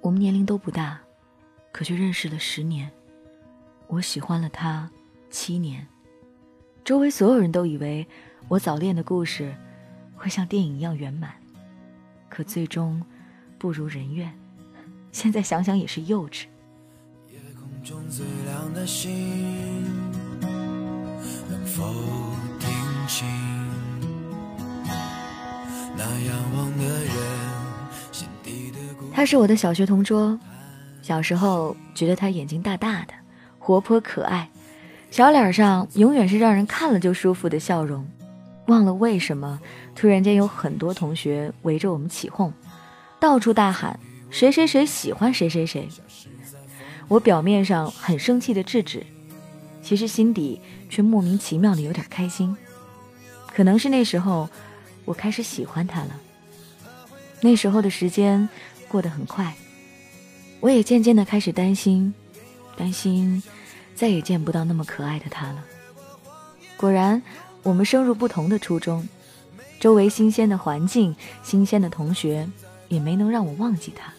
我们年龄都不大，可却认识了十年。我喜欢了他七年，周围所有人都以为我早恋的故事会像电影一样圆满，可最终不如人愿。现在想想也是幼稚。夜空中最亮的星，能否听清？那仰望的人他是我的小学同桌，小时候觉得他眼睛大大的，活泼可爱，小脸上永远是让人看了就舒服的笑容。忘了为什么，突然间有很多同学围着我们起哄，到处大喊谁谁谁喜欢谁谁谁。我表面上很生气的制止，其实心底却莫名其妙的有点开心。可能是那时候我开始喜欢他了。那时候的时间过得很快，我也渐渐的开始担心，担心再也见不到那么可爱的他了。果然，我们升入不同的初中，周围新鲜的环境、新鲜的同学，也没能让我忘记他。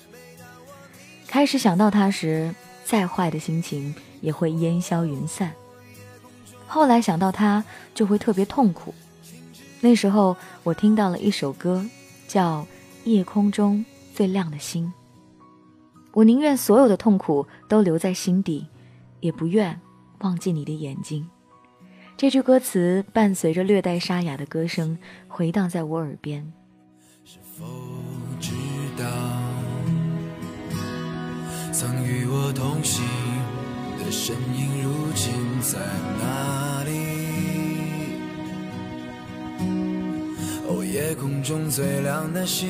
开始想到他时，再坏的心情也会烟消云散。后来想到他，就会特别痛苦。那时候，我听到了一首歌，叫《夜空中最亮的星》。我宁愿所有的痛苦都留在心底，也不愿忘记你的眼睛。这句歌词伴随着略带沙哑的歌声，回荡在我耳边。是否知道，曾与我同行的身影，如今在哪里？哦，夜空中最亮的星，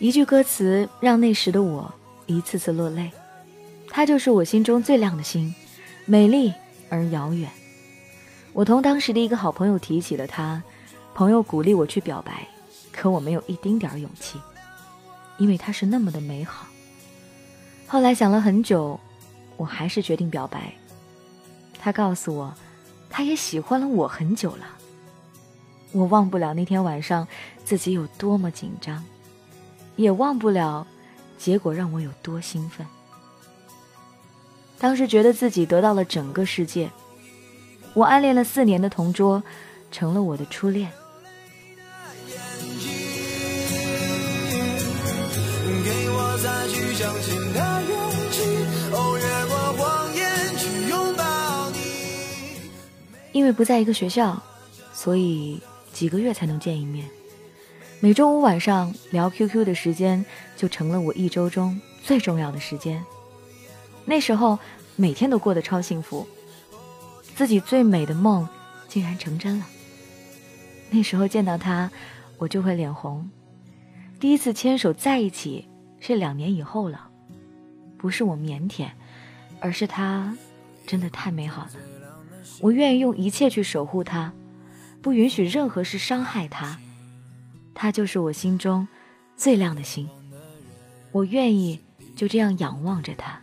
一句歌词让那时的我一次次落泪。它就是我心中最亮的星，美丽而遥远。我同当时的一个好朋友提起了他，朋友鼓励我去表白，可我没有一丁点儿勇气，因为他是那么的美好。后来想了很久，我还是决定表白。他告诉我，他也喜欢了我很久了。我忘不了那天晚上自己有多么紧张，也忘不了结果让我有多兴奋。当时觉得自己得到了整个世界，我暗恋了四年的同桌，成了我的初恋。因为不在一个学校，所以几个月才能见一面。每周五晚上聊 QQ 的时间，就成了我一周中最重要的时间。那时候每天都过得超幸福，自己最美的梦竟然成真了。那时候见到他，我就会脸红。第一次牵手在一起是两年以后了，不是我腼腆，而是他真的太美好了。我愿意用一切去守护他，不允许任何事伤害他。他就是我心中最亮的星，我愿意就这样仰望着他。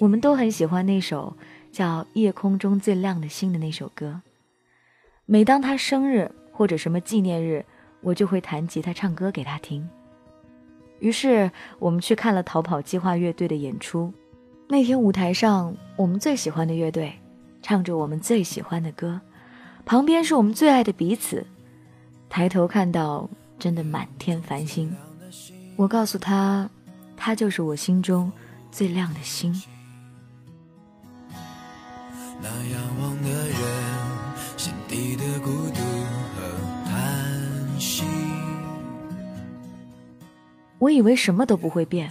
我们都很喜欢那首叫《夜空中最亮的星》的那首歌。每当他生日或者什么纪念日，我就会弹吉他唱歌给他听。于是我们去看了逃跑计划乐队的演出。那天舞台上，我们最喜欢的乐队唱着我们最喜欢的歌，旁边是我们最爱的彼此。抬头看到，真的满天繁星。我告诉他，他就是我心中最亮的星。那仰望的人，心底的孤独和叹息。我以为什么都不会变，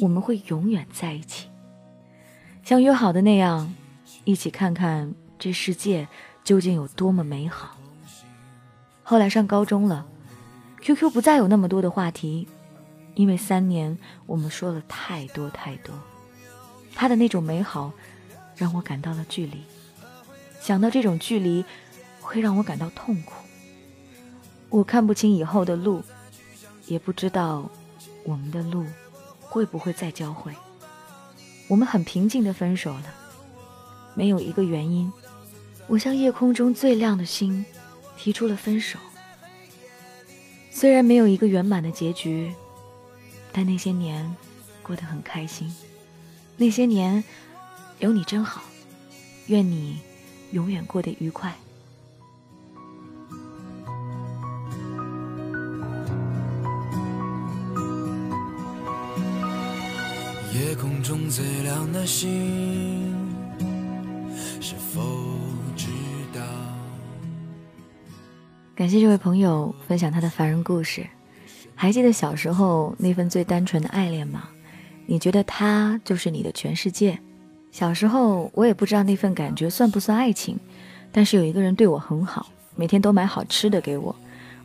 我们会永远在一起，像约好的那样，一起看看这世界究竟有多么美好。后来上高中了 QQ 不再有那么多的话题，因为三年我们说了太多太多。他的那种美好，让我感到了距离。想到这种距离，会让我感到痛苦。我看不清以后的路，也不知道我们的路会不会再交汇。我们很平静的分手了，没有一个原因。我像夜空中最亮的星提出了分手。虽然没有一个圆满的结局，但那些年过得很开心。那些年有你真好，愿你永远过得愉快。夜空中最亮的星，感谢这位朋友分享他的凡人故事。还记得小时候那份最单纯的爱恋吗？你觉得他就是你的全世界。小时候我也不知道那份感觉算不算爱情，但是有一个人对我很好，每天都买好吃的给我。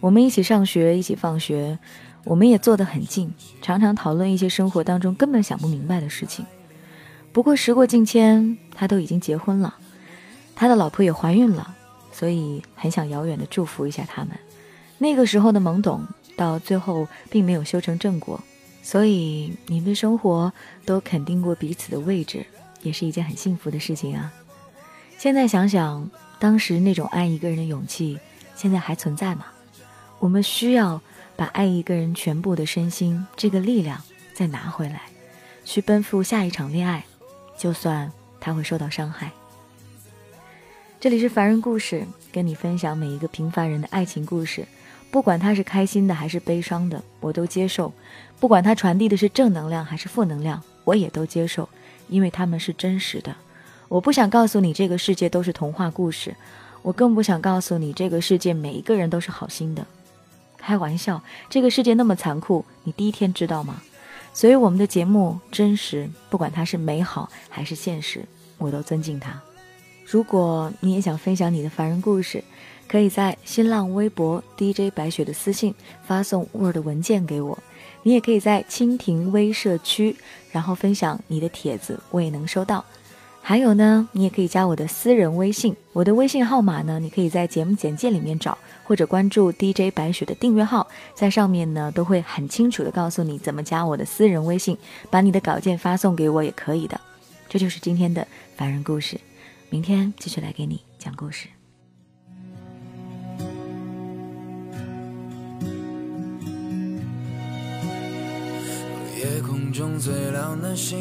我们一起上学，一起放学，我们也坐得很近，常常讨论一些生活当中根本想不明白的事情。不过时过境迁，他都已经结婚了，他的老婆也怀孕了，所以很想遥远的祝福一下他们。那个时候的懵懂，到最后并没有修成正果。所以，你们的生活都肯定过彼此的位置，也是一件很幸福的事情啊。现在想想，当时那种爱一个人的勇气，现在还存在吗？我们需要把爱一个人全部的身心这个力量再拿回来，去奔赴下一场恋爱，就算他会受到伤害。这里是凡人故事，跟你分享每一个平凡人的爱情故事。不管他是开心的还是悲伤的，我都接受；不管他传递的是正能量还是负能量，我也都接受，因为他们是真实的。我不想告诉你这个世界都是童话故事，我更不想告诉你这个世界每一个人都是好心的。开玩笑，这个世界那么残酷，你第一天知道吗？所以我们的节目真实，不管它是美好还是现实，我都尊敬它。如果你也想分享你的凡人故事，可以在新浪微博 DJ 白雪的私信发送 Word 文件给我，你也可以在蜻蜓微社区，然后分享你的帖子，我也能收到。还有呢，你也可以加我的私人微信，我的微信号码呢，你可以在节目简介里面找，或者关注 DJ 白雪的订阅号，在上面呢都会很清楚的告诉你怎么加我的私人微信，把你的稿件发送给我也可以的。这就是今天的凡人故事，明天继续来给你讲故事。夜空中最亮的星，